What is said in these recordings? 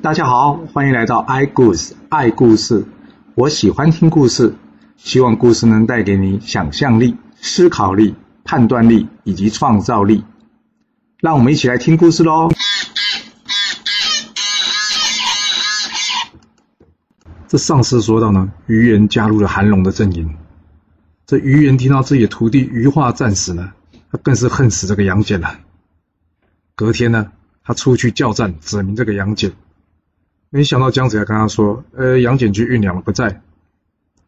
大家好，欢迎来到 i 故事爱故事。我喜欢听故事，希望故事能带给你想象力、思考力、判断力以及创造力。让我们一起来听故事喽！这上次说到呢，于言加入了韩龙的阵营。这于言听到自己的徒弟于化战死呢，他更是恨死这个杨戬了。隔天呢，他出去叫战，指明这个杨戬。没想到姜子牙跟他说：“呃，杨戬去运粮了，不在。”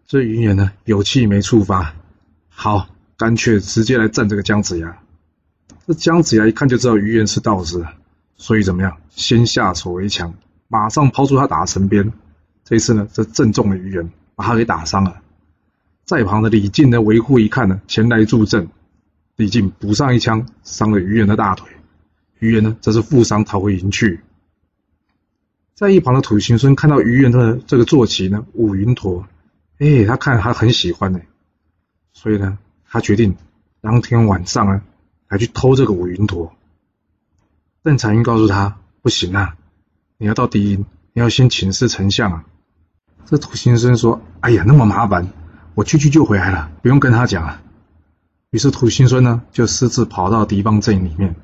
这于言呢，有气没处发，好，干脆直接来战这个姜子牙。这姜子牙一看就知道于言是道士，所以怎么样？先下手为强，马上抛出他打神鞭。这一次呢，这正中了于言，把他给打伤了。在旁的李靖呢，维护一看呢，前来助阵。李靖补上一枪，伤了于言的大腿。于言呢，则是负伤逃回营去。在一旁的土行孙看到于元的这个坐骑呢，五云驼，哎，他看他很喜欢呢，所以呢，他决定当天晚上呢，来去偷这个五云驼。邓婵英告诉他，不行啊，你要到敌营，你要先请示丞相啊。这土行孙说，哎呀，那么麻烦，我去去就回来了，不用跟他讲啊。于是土行孙呢，就私自跑到敌方阵营里面。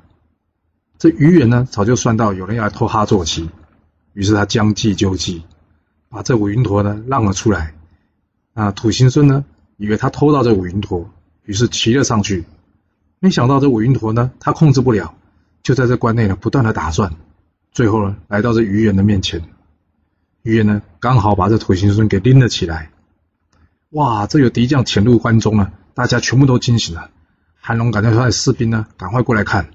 这于元呢，早就算到有人要来偷他坐骑。于是他将计就计，把这五云驼呢让了出来。啊，土行孙呢以为他偷到这五云驼，于是骑了上去。没想到这五云驼呢他控制不了，就在这关内呢不断的打转。最后呢来到这于元的面前，于元呢刚好把这土行孙给拎了起来。哇，这有敌将潜入关中了，大家全部都惊醒了。韩龙赶快派士兵呢赶快过来看。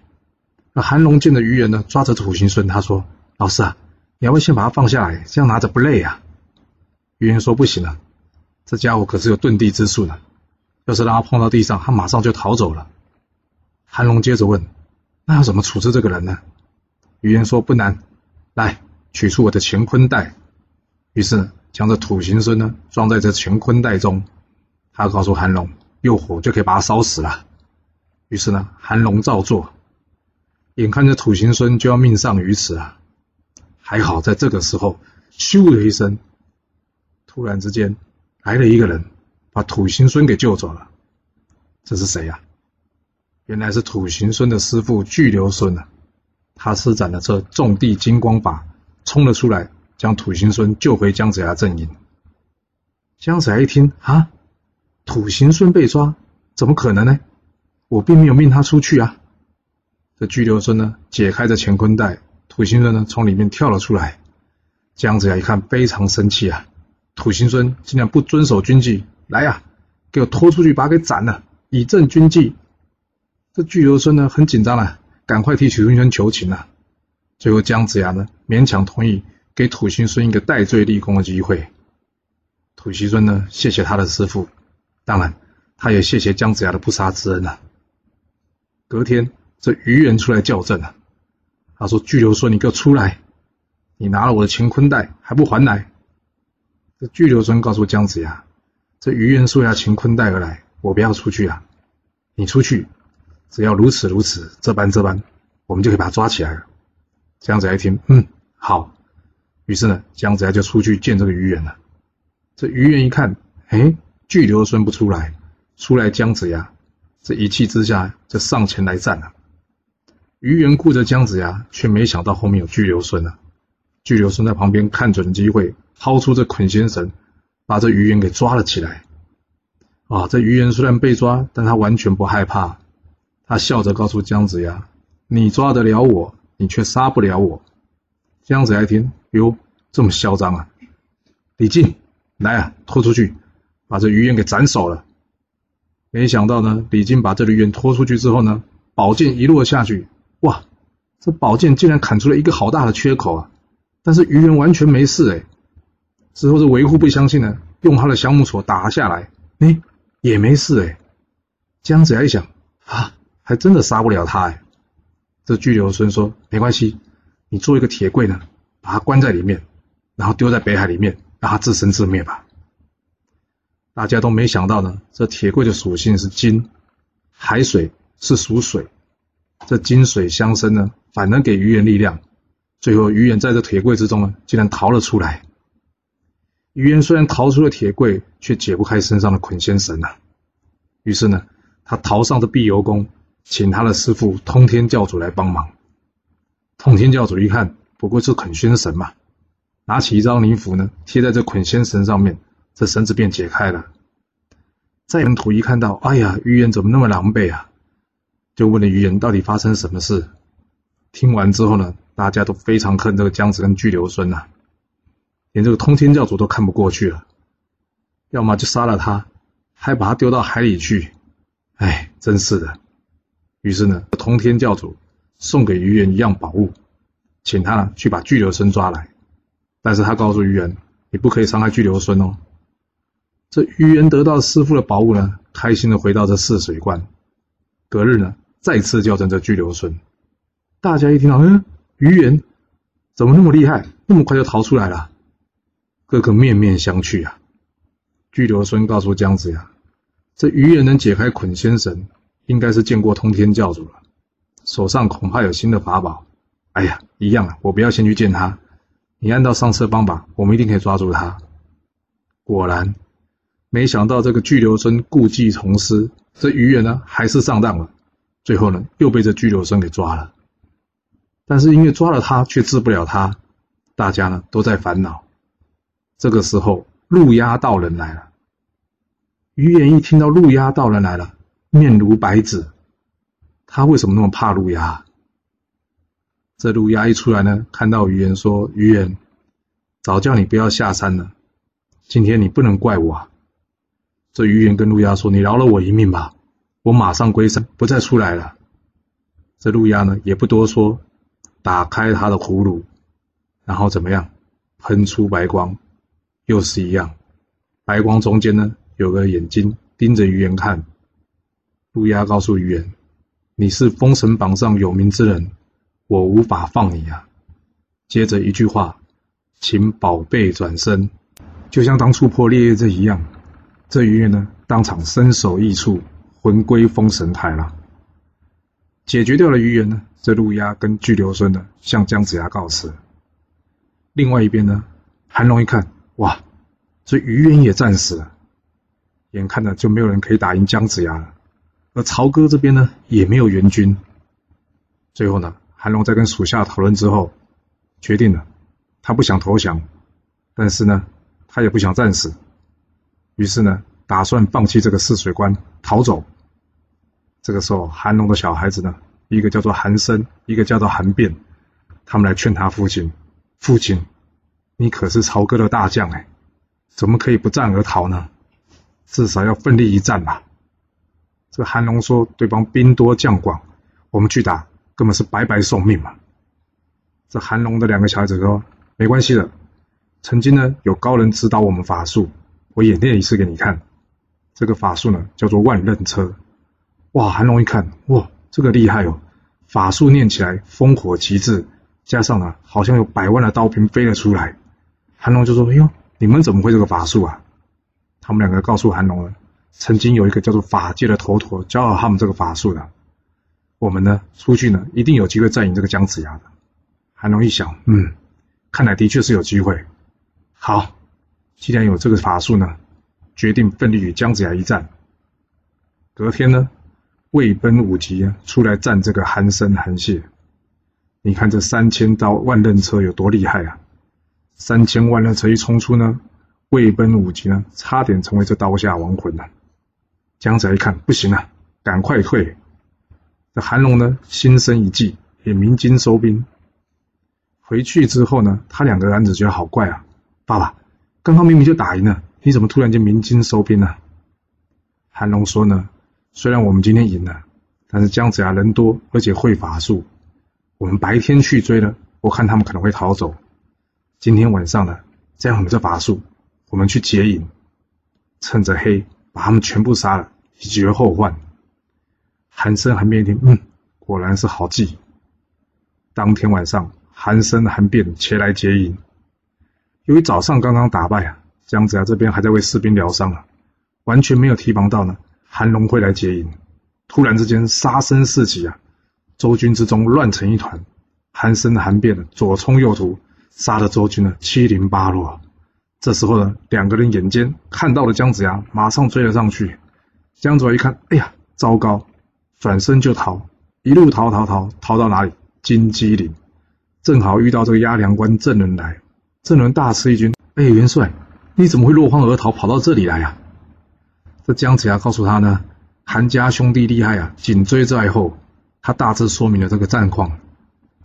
那韩龙见着于元呢抓着土行孙，他说：“老师啊。”你要不先把它放下来，这样拿着不累啊？于言说：“不行了，这家伙可是有遁地之术的，要是让他碰到地上，他马上就逃走了。”韩龙接着问：“那要怎么处置这个人呢？”于言说：“不难，来取出我的乾坤袋。”于是将这土行孙呢装在这乾坤袋中，他告诉韩龙：“用火就可以把他烧死了。”于是呢，韩龙照做，眼看着土行孙就要命丧于此啊！还好，在这个时候，咻的一声，突然之间来了一个人，把土行孙给救走了。这是谁呀？原来是土行孙的师傅巨流孙啊！他施展了这种地金光法，冲了出来，将土行孙救回姜子牙阵营。姜子牙一听啊，土行孙被抓，怎么可能呢？我并没有命他出去啊！这巨流孙呢，解开这乾坤袋。土行孙呢，从里面跳了出来。姜子牙一看，非常生气啊！土行孙竟然不遵守军纪，来呀，给我拖出去，把他给斩了，以正军纪。这巨流孙呢，很紧张了，赶快替土行孙求情了。最后，姜子牙呢，勉强同意给土行孙一个戴罪立功的机会。土行孙呢，谢谢他的师傅，当然，他也谢谢姜子牙的不杀之恩啊。隔天，这余人出来叫阵了。他说：“巨流孙，你给我出来！你拿了我的乾坤袋还不还来？”这巨流孙告诉姜子牙：“这余元素要乾坤袋而来，我不要出去啊！你出去，只要如此如此，这般这般，我们就可以把他抓起来了。”姜子牙一听，嗯，好。于是呢，姜子牙就出去见这个余元了。这余元一看，哎，巨流孙不出来，出来姜子牙，这一气之下就上前来战了。于元顾着姜子牙，却没想到后面有巨流孙啊！巨流孙在旁边看准机会，掏出这捆仙绳，把这于元给抓了起来。啊，这于元虽然被抓，但他完全不害怕。他笑着告诉姜子牙：“你抓得了我，你却杀不了我。”姜子牙一听，哟，这么嚣张啊！李靖，来啊，拖出去，把这于元给斩首了。没想到呢，李靖把这于元拖出去之后呢，宝剑一落下去。哇，这宝剑竟然砍出了一个好大的缺口啊！但是鱼人完全没事哎。之后这维护不相信呢，用他的降木锉打下来，哎，也没事哎。姜子牙一想啊，还真的杀不了他哎。这巨流孙说：“没关系，你做一个铁柜呢，把它关在里面，然后丢在北海里面，让它自生自灭吧。”大家都没想到呢，这铁柜的属性是金，海水是属水。这金水相生呢，反而给鱼元力量，最后于远在这铁柜之中呢，竟然逃了出来。于远虽然逃出了铁柜，却解不开身上的捆仙绳呐。于是呢，他逃上的碧游宫，请他的师傅通天教主来帮忙。通天教主一看，不过是捆仙绳嘛，拿起一张灵符呢，贴在这捆仙绳上面，这绳子便解开了。在门徒一看到，哎呀，于言怎么那么狼狈啊？就问了于言到底发生什么事。听完之后呢，大家都非常恨这个姜子跟巨流孙呐。连这个通天教主都看不过去了，要么就杀了他，还把他丢到海里去。哎，真是的。于是呢，通天教主送给于元一样宝物，请他呢去把巨流孙抓来。但是他告诉于元，你不可以伤害巨流孙哦。这于元得到师傅的宝物呢，开心的回到这泗水关。隔日呢，再次叫阵这巨流孙。大家一听到，嗯，鱼人怎么那么厉害，那么快就逃出来了？个个面面相觑啊！巨流孙告诉姜子牙：“这鱼也能解开捆仙绳，应该是见过通天教主了，手上恐怕有新的法宝。哎呀，一样啊！我不要先去见他，你按照上次的方法，我们一定可以抓住他。”果然，没想到这个巨流孙故技重施，这鱼人呢还是上当了，最后呢又被这巨流孙给抓了。但是因为抓了他却治不了他，大家呢都在烦恼。这个时候，陆压道人来了。于言一听到陆压道人来了，面如白纸。他为什么那么怕陆压？这陆压一出来呢，看到于言说：“于言，早叫你不要下山了，今天你不能怪我。”啊这于言跟陆压说：“你饶了我一命吧，我马上归山，不再出来了。”这路亚呢，也不多说，打开他的葫芦，然后怎么样，喷出白光。又是一样，白光中间呢有个眼睛盯着于言看。路亚告诉于言：“你是封神榜上有名之人，我无法放你啊。”接着一句话：“请宝贝转身。”就像当初破烈焰这一样，这于言呢当场身首异处，魂归封神台了。解决掉了于言呢，这陆压跟巨流孙呢向姜子牙告辞。另外一边呢，韩龙一看。哇，这于元也战死了，眼看着就没有人可以打赢姜子牙了。而曹哥这边呢，也没有援军。最后呢，韩龙在跟属下讨论之后，决定了，他不想投降，但是呢，他也不想战死，于是呢，打算放弃这个泗水关逃走。这个时候，韩龙的小孩子呢，一个叫做韩生，一个叫做韩变，他们来劝他父亲：“父亲。”你可是曹哥的大将哎，怎么可以不战而逃呢？至少要奋力一战吧。这韩龙说：“对方兵多将广，我们去打根本是白白送命嘛。”这韩龙的两个小孩子说：“没关系的，曾经呢有高人指导我们法术，我演练一次给你看。这个法术呢叫做万刃车。哇！韩龙一看，哇，这个厉害哦，法术念起来烽火旗帜，加上呢好像有百万的刀兵飞了出来。”韩龙就说：“哎呦，你们怎么会这个法术啊？”他们两个告诉韩龙了，曾经有一个叫做法界的头陀教了他们这个法术的。我们呢，出去呢，一定有机会再赢这个姜子牙的。韩龙一想，嗯，看来的确是有机会。好，既然有这个法术呢，决定奋力与姜子牙一战。隔天呢，魏奔五级出来战这个韩生、韩谢。你看这三千刀万刃车有多厉害啊！三千万刃车一冲出呢，魏奔五级呢，差点成为这刀下亡魂了。姜子牙一看不行了，赶快退。这韩龙呢，心生一计，也鸣金收兵。回去之后呢，他两个儿子觉得好怪啊，爸爸，刚刚明明就打赢了，你怎么突然间鸣金收兵呢？韩龙说呢，虽然我们今天赢了，但是姜子牙人多，而且会法术，我们白天去追了，我看他们可能会逃走。今天晚上呢，再用我们这法术，我们去劫营，趁着黑把他们全部杀了，以绝后患。韩生、韩变一听，嗯，果然是好计。当天晚上，韩生、韩变前来劫营。由于早上刚刚打败啊，姜子牙这边还在为士兵疗伤啊，完全没有提防到呢，韩龙会来劫营。突然之间，杀声四起啊，周军之中乱成一团，韩生韩变左冲右突，杀得周军呢七零八落。这时候呢，两个人眼尖，看到了姜子牙，马上追了上去。姜子牙一看，哎呀，糟糕，转身就逃，一路逃逃逃，逃到哪里？金鸡岭，正好遇到这个压粮官郑伦来。郑伦大吃一惊，哎，元帅，你怎么会落荒而逃，跑到这里来呀？这姜子牙告诉他呢，韩家兄弟厉害啊，紧追在后。他大致说明了这个战况。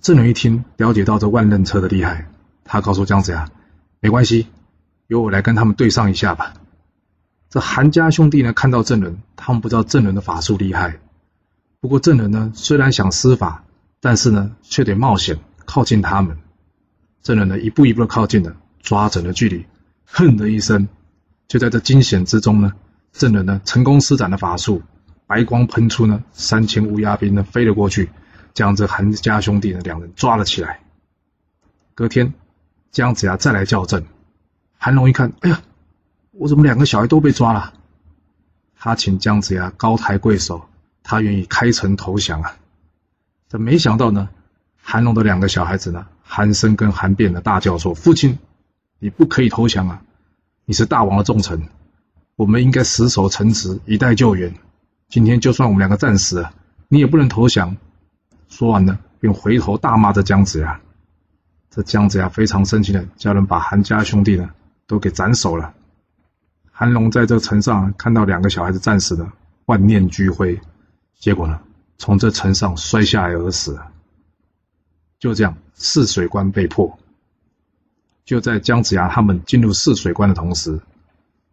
郑伦一听，了解到这万仞车的厉害，他告诉姜子牙，没关系。由我来跟他们对上一下吧。这韩家兄弟呢，看到郑伦，他们不知道郑伦的法术厉害。不过郑伦呢，虽然想施法，但是呢，却得冒险靠近他们。郑伦呢，一步一步的靠近了，抓准了距离，哼的一声，就在这惊险之中呢，证人呢，成功施展了法术，白光喷出呢，三千乌鸦兵呢，飞了过去，将这韩家兄弟呢，两人抓了起来。隔天，姜子牙再来校正。韩龙一看，哎呀，我怎么两个小孩都被抓了？他请姜子牙高抬贵手，他愿意开城投降啊！但没想到呢，韩龙的两个小孩子呢，韩生跟韩变的大叫说：“父亲，你不可以投降啊！你是大王的重臣，我们应该死守城池，以待救援。今天就算我们两个战死了，你也不能投降。”说完呢，便回头大骂着姜子牙。这姜子牙非常生气的叫人把韩家兄弟呢。都给斩首了。韩龙在这城上看到两个小孩子战死了，万念俱灰。结果呢，从这城上摔下来而死。就这样，泗水关被破。就在姜子牙他们进入泗水关的同时，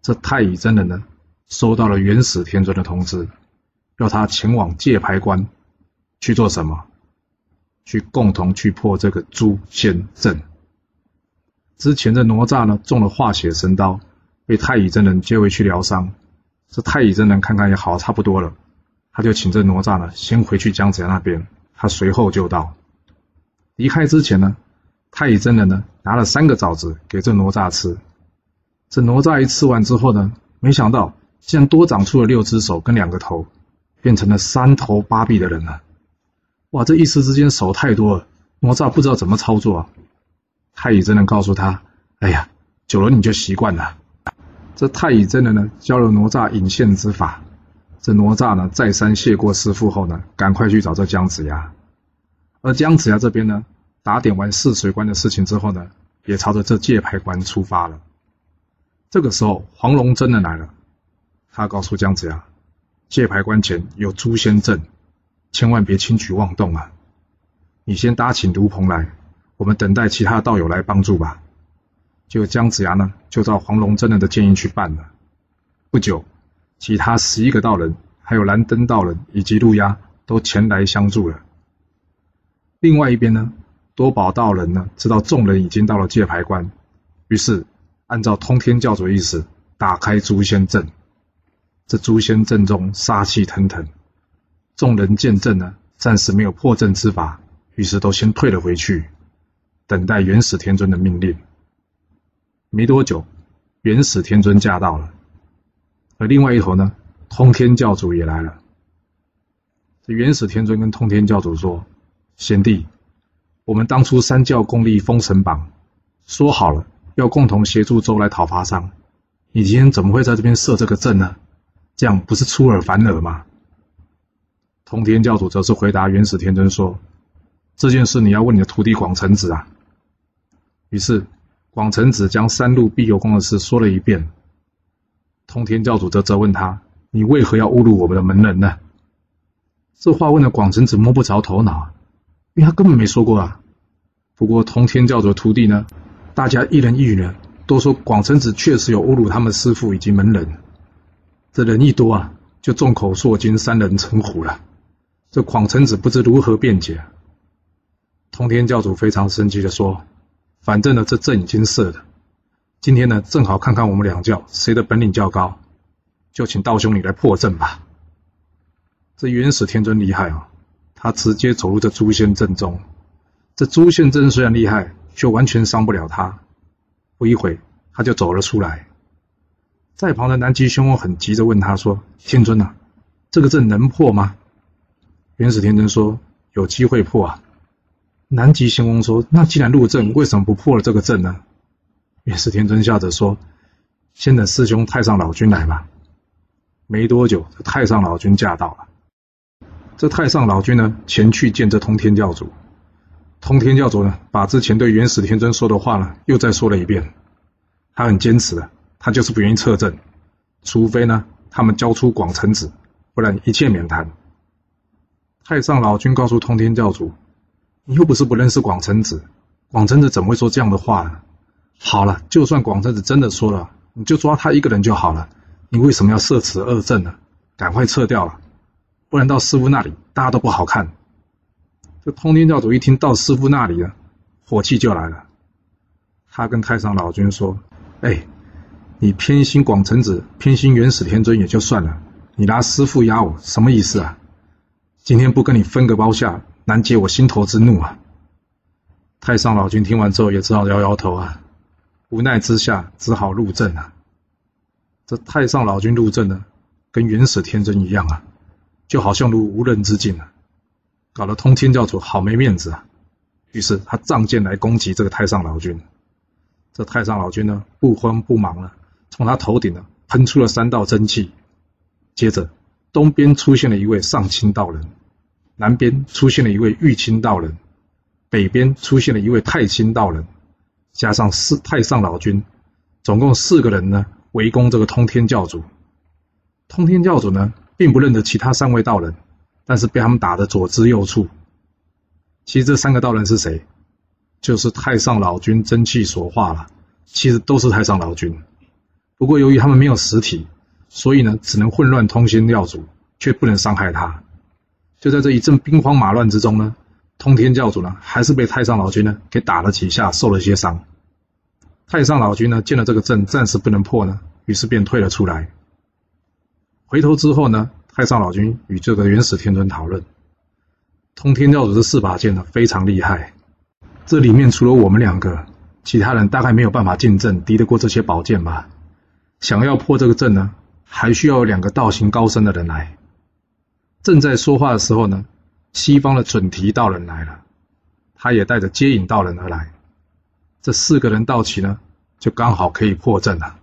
这太乙真人呢，收到了元始天尊的通知，要他前往界牌关去做什么？去共同去破这个诛仙阵。之前的哪吒呢中了化血神刀，被太乙真人接回去疗伤。这太乙真人看看也好差不多了，他就请这哪吒呢先回去姜子牙那边，他随后就到。离开之前呢，太乙真人呢拿了三个枣子给这哪吒吃。这哪吒一吃完之后呢，没想到竟然多长出了六只手跟两个头，变成了三头八臂的人了。哇，这一时之间手太多了，哪吒不知道怎么操作啊。太乙真人告诉他：“哎呀，久了你就习惯了。”这太乙真人呢，教了哪吒引线之法。这哪吒呢，再三谢过师傅后呢，赶快去找这姜子牙。而姜子牙这边呢，打点完泗水关的事情之后呢，也朝着这界牌关出发了。这个时候，黄龙真的来了，他告诉姜子牙：“界牌关前有诛仙阵，千万别轻举妄动啊！你先搭起炉棚来。”我们等待其他道友来帮助吧。就姜子牙呢，就照黄龙真人的建议去办了。不久，其他十一个道人，还有蓝灯道人以及路鸦，都前来相助了。另外一边呢，多宝道人呢，知道众人已经到了界牌关，于是按照通天教主意思，打开诛仙阵。这诛仙阵中杀气腾腾，众人见阵呢，暂时没有破阵之法，于是都先退了回去。等待元始天尊的命令。没多久，元始天尊驾到了，而另外一头呢，通天教主也来了。这元始天尊跟通天教主说：“贤弟，我们当初三教共立封神榜，说好了要共同协助周来讨伐商，你今天怎么会在这边设这个阵呢？这样不是出尔反尔吗？”通天教主则是回答元始天尊说：“这件事你要问你的徒弟广成子啊。”于是，广成子将三路必有功的事说了一遍。通天教主则责问他：“你为何要侮辱我们的门人呢？”这话问的广成子摸不着头脑，因为他根本没说过啊。不过通天教主的徒弟呢，大家一人一语呢，都说广成子确实有侮辱他们师父以及门人。这人一多啊，就众口铄金，三人成虎了。这广成子不知如何辩解。通天教主非常生气的说。反正呢，这阵已经设了。今天呢，正好看看我们两教谁的本领较高，就请道兄你来破阵吧。这元始天尊厉害啊，他直接走入这诛仙阵中。这诛仙阵虽然厉害，却完全伤不了他。不一会，他就走了出来。在旁的南极凶很急着问他说：“天尊呐，这个阵能破吗？”元始天尊说：“有机会破啊。”南极仙翁说：“那既然入阵，为什么不破了这个阵呢？”元始天尊笑着说：“先等师兄太上老君来吧。”没多久，太上老君驾到了。这太上老君呢，前去见这通天教主。通天教主呢，把之前对元始天尊说的话呢，又再说了一遍。他很坚持的，他就是不愿意撤阵，除非呢，他们交出广成子，不然一切免谈。太上老君告诉通天教主：“你又不是不认识广成子，广成子怎么会说这样的话呢？好了，就算广成子真的说了，你就抓他一个人就好了。你为什么要设此恶阵呢？赶快撤掉了，不然到师傅那里，大家都不好看。”这通天教主一听到师傅那里了，火气就来了。他跟太上老君说：“哎，你偏心广成子，偏心元始天尊也就算了，你拿师傅压我，什么意思啊？今天不跟你分个包下，难解我心头之怒啊！”太上老君听完之后也只好摇摇头啊，无奈之下只好入阵啊。这太上老君入阵呢，跟元始天尊一样啊，就好像如无人之境啊。搞得通天教主好没面子啊！于是他仗剑来攻击这个太上老君。这太上老君呢，不慌不忙了，从他头顶呢喷出了三道真气。接着，东边出现了一位上清道人，南边出现了一位玉清道人，北边出现了一位太清道人，加上四太上老君，总共四个人呢围攻这个通天教主。通天教主呢，并不认得其他三位道人。但是被他们打得左支右绌。其实这三个道人是谁？就是太上老君真气所化了。其实都是太上老君，不过由于他们没有实体，所以呢，只能混乱通天教主，却不能伤害他。就在这一阵兵荒马乱之中呢，通天教主呢，还是被太上老君呢给打了几下，受了些伤。太上老君呢，见了这个阵暂时不能破呢，于是便退了出来。回头之后呢？太上老君与这个元始天尊讨论，通天教主的四把剑呢非常厉害，这里面除了我们两个，其他人大概没有办法进阵敌得过这些宝剑吧？想要破这个阵呢，还需要两个道行高深的人来。正在说话的时候呢，西方的准提道人来了，他也带着接引道人而来，这四个人到齐呢，就刚好可以破阵了。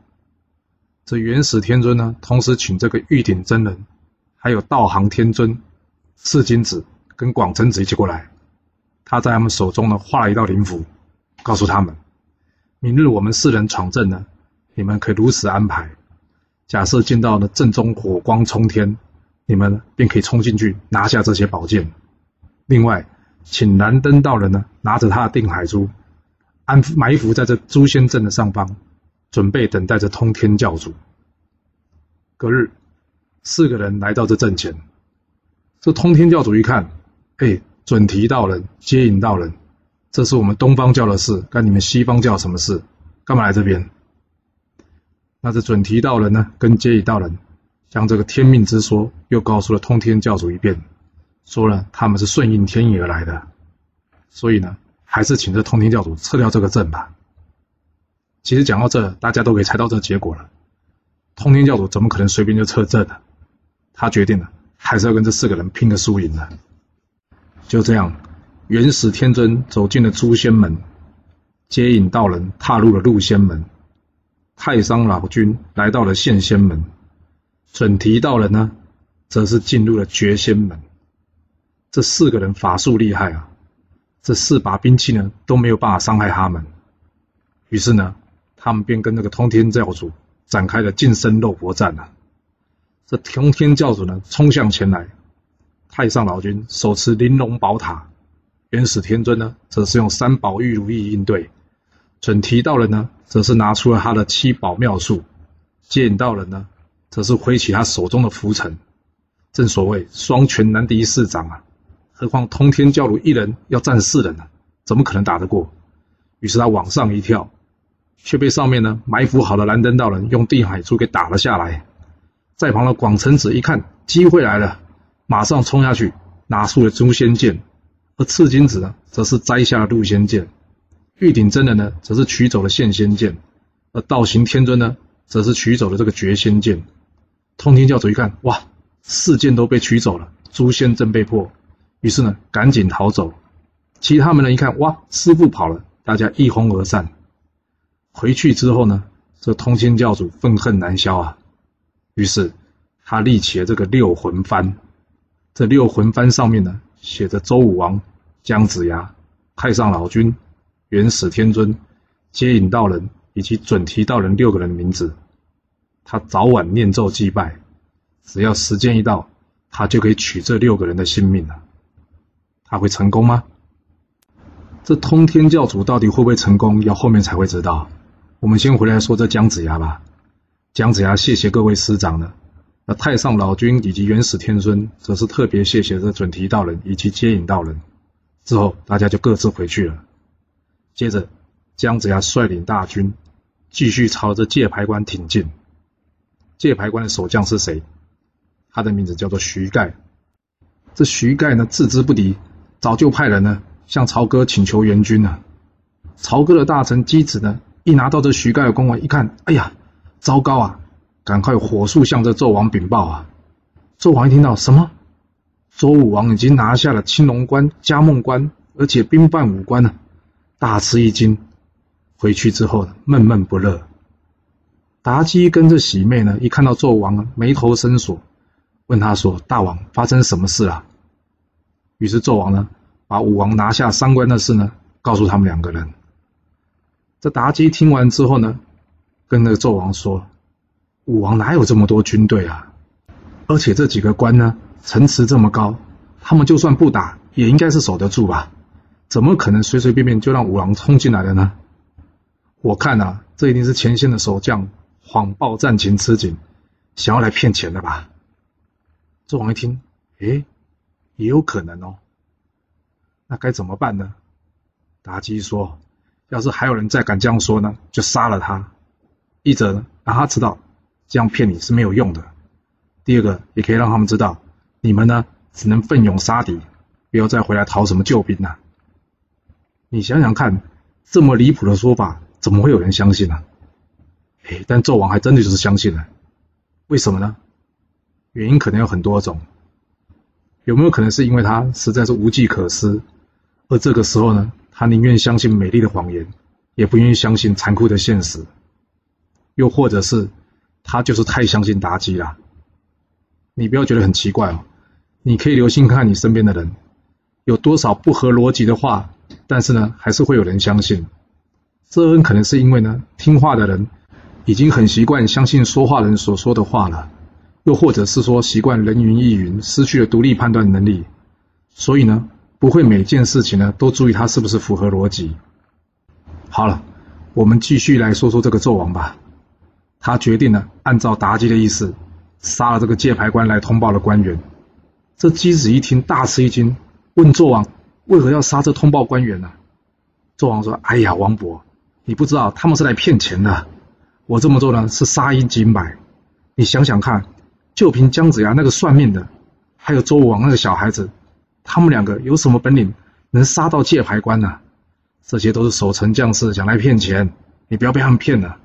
这元始天尊呢，同时请这个玉鼎真人。还有道行天尊、赤金子跟广成子一起过来，他在他们手中呢画了一道灵符，告诉他们：明日我们四人闯阵呢，你们可以如此安排。假设见到呢阵中火光冲天，你们便可以冲进去拿下这些宝剑。另外，请燃灯道人呢拿着他的定海珠，安埋伏在这诛仙阵的上方，准备等待着通天教主。隔日。四个人来到这阵前，这通天教主一看，哎，准提道人、接引道人，这是我们东方教的事，干你们西方教什么事？干嘛来这边？那这准提道人呢，跟接引道人将这个天命之说又告诉了通天教主一遍，说了他们是顺应天意而来的，所以呢，还是请这通天教主撤掉这个阵吧。其实讲到这，大家都可以猜到这结果了，通天教主怎么可能随便就撤阵呢？他决定了，还是要跟这四个人拼个输赢的。就这样，元始天尊走进了诛仙门，接引道人踏入了入仙门，太上老君来到了现仙门，准提道人呢，则是进入了绝仙门。这四个人法术厉害啊，这四把兵器呢都没有办法伤害他们。于是呢，他们便跟那个通天教主展开了近身肉搏战了。这通天教主呢，冲向前来。太上老君手持玲珑宝塔，元始天尊呢，则是用三宝玉如意应对。准提道人呢，则是拿出了他的七宝妙术。接引道人呢，则是挥起他手中的拂尘。正所谓双拳难敌四掌啊，何况通天教主一人要战四人呢，怎么可能打得过？于是他往上一跳，却被上面呢埋伏好的蓝灯道人用定海珠给打了下来。在旁的广成子一看机会来了，马上冲下去，拿出了诛仙剑；而赤金子呢，则是摘下了入仙剑；玉鼎真人呢，则是取走了现仙剑；而道行天尊呢，则是取走了这个绝仙剑。通天教主一看，哇，四剑都被取走了，诛仙阵被破，于是呢，赶紧逃走。其他们呢一看，哇，师傅跑了，大家一哄而散。回去之后呢，这通天教主愤恨难消啊，于是他立起了这个六魂幡。这六魂幡上面呢，写着周武王、姜子牙、太上老君、元始天尊、接引道人以及准提道人六个人的名字。他早晚念咒祭拜，只要时间一到，他就可以取这六个人的性命了。他会成功吗？这通天教主到底会不会成功？要后面才会知道。我们先回来说这姜子牙吧。姜子牙谢谢各位师长了。那太上老君以及元始天尊则是特别谢谢这准提道人以及接引道人。之后大家就各自回去了。接着，姜子牙率领大军继续朝着界牌关挺进。界牌关的守将是谁？他的名字叫做徐盖。这徐盖呢，自知不敌，早就派人呢向曹哥请求援军了。曹哥的大臣姬子呢，一拿到这徐盖的公文，一看，哎呀，糟糕啊！赶快火速向这纣王禀报啊！纣王一听到什么，周武王已经拿下了青龙关、嘉梦关，而且兵败五关呢，大吃一惊。回去之后闷闷不乐。妲己跟着喜妹呢，一看到纣王眉头深锁，问他说：“大王，发生什么事了？”于是纣王呢，把武王拿下三关的事呢，告诉他们两个人。这妲己听完之后呢，跟那个纣王说：“武王哪有这么多军队啊？而且这几个关呢，城池这么高，他们就算不打，也应该是守得住吧？怎么可能随随便便就让武王冲进来了呢？我看啊，这一定是前线的守将。”谎报战情吃紧，想要来骗钱的吧？纣王一听，诶，也有可能哦。那该怎么办呢？妲己说：“要是还有人再敢这样说呢，就杀了他。一则，让他知道这样骗你是没有用的；第二个，也可以让他们知道，你们呢只能奋勇杀敌，不要再回来讨什么救兵了。你想想看，这么离谱的说法，怎么会有人相信呢？”哎，但纣王还真的就是相信了，为什么呢？原因可能有很多种，有没有可能是因为他实在是无计可施，而这个时候呢，他宁愿相信美丽的谎言，也不愿意相信残酷的现实？又或者是他就是太相信妲己了？你不要觉得很奇怪哦，你可以留心看看你身边的人，有多少不合逻辑的话，但是呢，还是会有人相信。这很可能是因为呢，听话的人。已经很习惯相信说话人所说的话了，又或者是说习惯人云亦云，失去了独立判断能力，所以呢，不会每件事情呢都注意它是不是符合逻辑。好了，我们继续来说说这个纣王吧。他决定呢，按照妲己的意思，杀了这个界牌官来通报的官员。这姬子一听大吃一惊，问纣王为何要杀这通报官员呢？纣王说：“哎呀，王伯，你不知道他们是来骗钱的。”我这么做呢，是杀一儆百。你想想看，就凭姜子牙那个算命的，还有周武王那个小孩子，他们两个有什么本领能杀到界牌官呢？这些都是守城将士想来骗钱，你不要被他们骗了。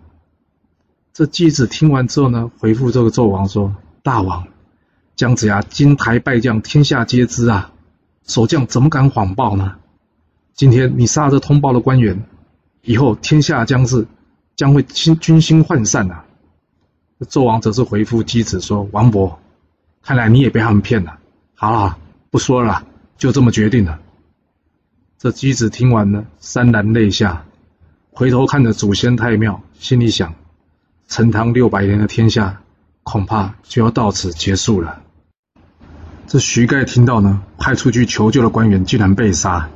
这姬子听完之后呢，回复这个纣王说：“大王，姜子牙金台败将，天下皆知啊，守将怎么敢谎报呢？今天你杀这通报的官员，以后天下将士。”将会心军心涣散啊。纣王则是回复姬子说：“王伯，看来你也被他们骗了。好了，不说了，就这么决定了。”这姬子听完呢，潸然泪下，回头看着祖先太庙，心里想：陈唐六百年的天下，恐怕就要到此结束了。这徐盖听到呢，派出去求救的官员竟然被杀，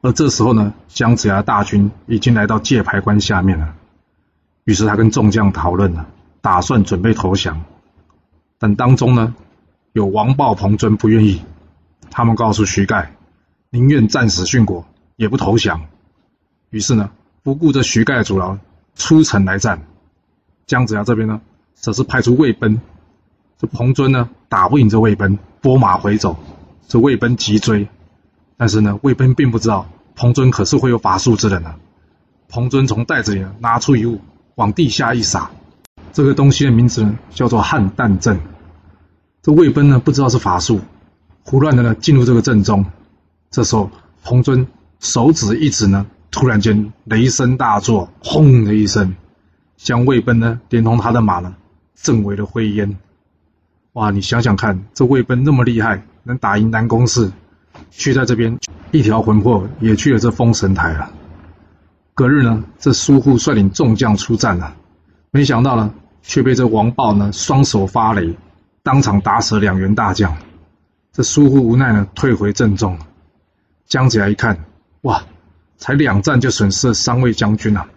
而这时候呢，姜子牙大军已经来到界牌关下面了。于是他跟众将讨论了，打算准备投降，但当中呢，有王豹、彭尊不愿意，他们告诉徐盖，宁愿战死殉国，也不投降。于是呢，不顾这徐盖阻挠，出城来战。姜子牙这边呢，则是派出魏奔，这彭尊呢，打不赢这魏奔，拨马回走。这魏奔急追，但是呢，魏奔并不知道彭尊可是会有法术之人呢。彭尊从袋子里拿出一物。往地下一撒，这个东西的名字呢叫做汉旦阵。这魏奔呢不知道是法术，胡乱的呢进入这个阵中。这时候彭尊手指一指呢，突然间雷声大作，轰的一声，将魏奔呢连同他的马呢震为了灰烟。哇，你想想看，这魏奔那么厉害，能打赢南宫氏，却在这边一条魂魄也去了这封神台了。隔日呢，这苏护率领众将出战了，没想到呢，却被这王豹呢双手发雷，当场打死两员大将。这苏护无奈呢，退回阵中。姜子牙一看，哇，才两战就损失了三位将军啊！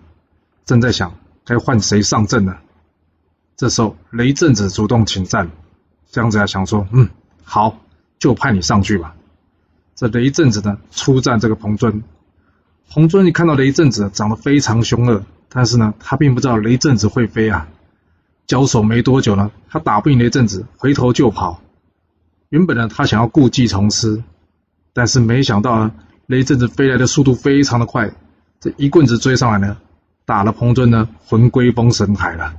正在想该换谁上阵呢？这时候雷震子主动请战。姜子牙想说：“嗯，好，就派你上去吧。”这雷震子呢，出战这个彭尊。彭尊一看到雷震子长得非常凶恶，但是呢，他并不知道雷震子会飞啊。交手没多久呢，他打不赢雷震子，回头就跑。原本呢，他想要故技重施，但是没想到啊，雷震子飞来的速度非常的快，这一棍子追上来呢，打了彭尊呢，魂归封神台了。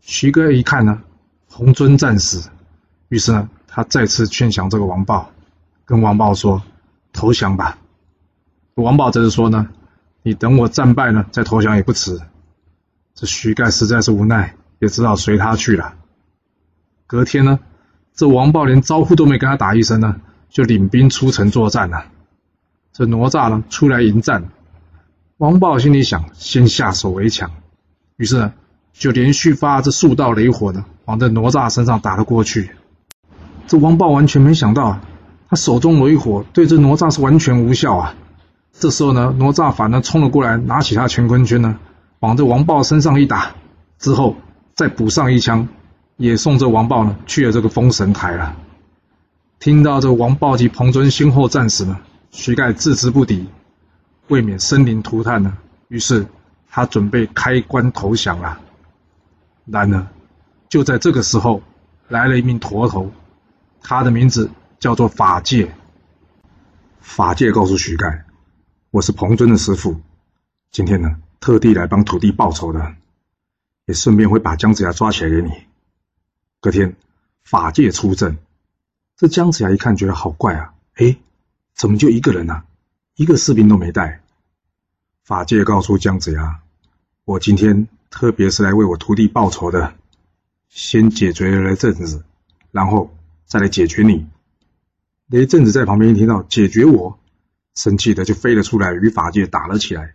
徐哥一看呢，彭尊战死。于是呢，他再次劝降这个王豹，跟王豹说：“投降吧。”王豹则是说呢：“你等我战败呢，再投降也不迟。”这徐盖实在是无奈，也只好随他去了。隔天呢，这王豹连招呼都没跟他打一声呢，就领兵出城作战了。这哪吒呢，出来迎战，王豹心里想：先下手为强。于是呢，就连续发这数道雷火呢，往这哪吒身上打了过去。这王豹完全没想到啊，他手中雷火对这哪吒是完全无效啊！这时候呢，哪吒反而冲了过来，拿起他乾坤圈呢，往这王豹身上一打，之后再补上一枪，也送这王豹呢去了这个封神台了。听到这王豹及彭尊先后战死呢，徐盖自知不敌，未免生灵涂炭呢，于是他准备开棺投降了。然而，就在这个时候，来了一名驼头。他的名字叫做法界。法界告诉徐盖：“我是彭尊的师傅，今天呢，特地来帮土地报仇的，也顺便会把姜子牙抓起来给你。”隔天，法界出阵，这姜子牙一看，觉得好怪啊！哎，怎么就一个人呢？一个士兵都没带。法界告诉姜子牙：“我今天特别是来为我徒弟报仇的，先解决了雷震子，然后。”再来解决你。雷震子在旁边一听到解决我，生气的就飞了出来，与法界打了起来。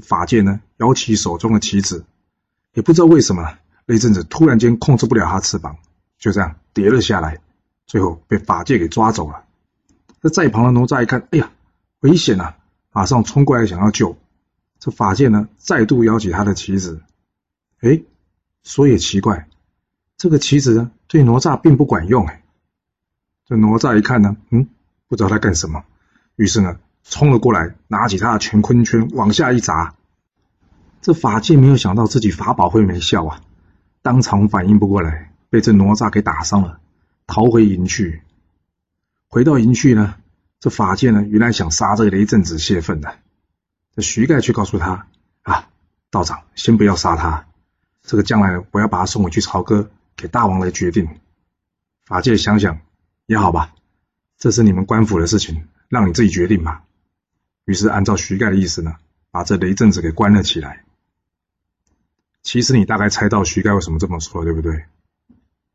法界呢，摇起手中的棋子，也不知道为什么，雷震子突然间控制不了他翅膀，就这样跌了下来，最后被法界给抓走了。这在旁的哪吒一看，哎呀，危险啊！马上冲过来想要救。这法界呢，再度摇起他的棋子。哎，说也奇怪，这个棋子呢，对哪吒并不管用哎。这哪吒一看呢，嗯，不知道他干什么，于是呢，冲了过来，拿起他的乾坤圈往下一砸。这法界没有想到自己法宝会没效啊，当场反应不过来，被这哪吒给打伤了，逃回营去。回到营去呢，这法界呢，原来想杀这个雷震子泄愤的。这徐盖却告诉他啊，道长先不要杀他，这个将来我要把他送回去朝歌，给大王来决定。法界想想。也好吧，这是你们官府的事情，让你自己决定吧。于是按照徐盖的意思呢，把这雷震子给关了起来。其实你大概猜到徐盖为什么这么说，对不对？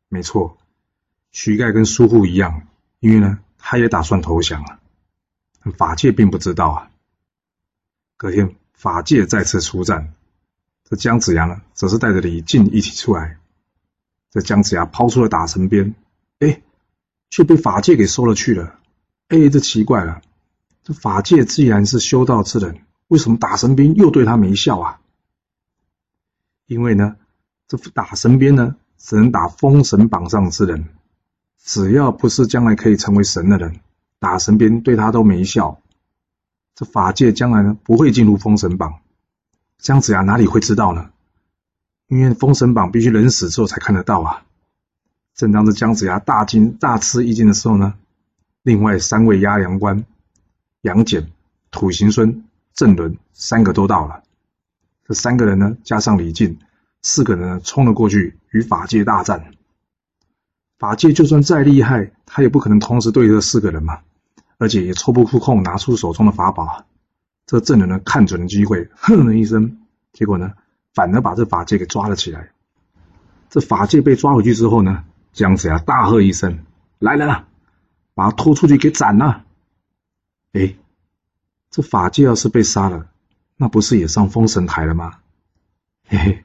没错，徐盖跟苏护一样，因为呢，他也打算投降了。法界并不知道啊。隔天，法界再次出战，这姜子牙呢，则是带着李靖一起出来。这姜子牙抛出了打神鞭，哎。却被法界给收了去了。哎，这奇怪了，这法界既然是修道之人，为什么打神鞭又对他没效啊？因为呢，这打神鞭呢，只能打封神榜上之人，只要不是将来可以成为神的人，打神鞭对他都没效。这法界将来呢，不会进入封神榜。姜子牙哪里会知道呢？因为封神榜必须人死之后才看得到啊。正当这姜子牙大惊大吃一惊的时候呢，另外三位压粮官杨戬、土行孙、郑伦三个都到了。这三个人呢，加上李靖，四个人呢冲了过去与法界大战。法界就算再厉害，他也不可能同时对这四个人嘛，而且也抽不出空拿出手中的法宝，这证人呢看准了机会，哼了一声，结果呢，反而把这法界给抓了起来。这法界被抓回去之后呢，姜子牙大喝一声：“来人啊，把他拖出去给斩了！”哎，这法界要是被杀了，那不是也上封神台了吗？嘿嘿，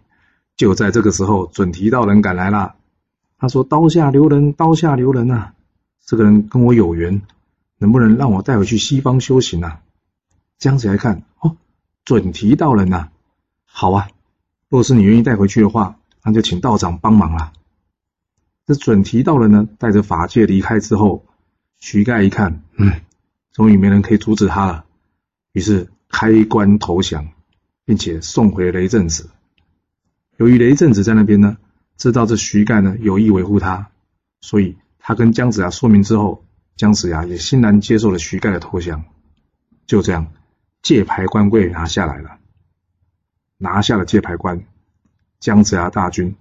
就在这个时候，准提道人赶来了。他说：“刀下留人，刀下留人啊！这个人跟我有缘，能不能让我带回去西方修行啊？”姜子牙看，哦，准提道人呐，好啊，若是你愿意带回去的话。那就请道长帮忙了。这准提道人呢，带着法界离开之后，徐盖一看，嗯，终于没人可以阻止他了，于是开棺投降，并且送回雷震子。由于雷震子在那边呢，知道这徐盖呢有意维护他，所以他跟姜子牙说明之后，姜子牙也欣然接受了徐盖的投降。就这样，界牌官位拿下来了，拿下了界牌关。姜子牙大军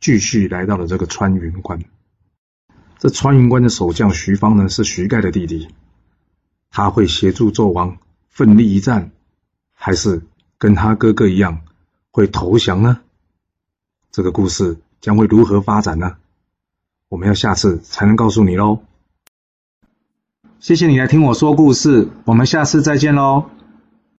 继续来到了这个穿云关。这穿云关的守将徐方呢，是徐盖的弟弟，他会协助纣王奋力一战，还是跟他哥哥一样会投降呢？这个故事将会如何发展呢？我们要下次才能告诉你喽。谢谢你来听我说故事，我们下次再见喽。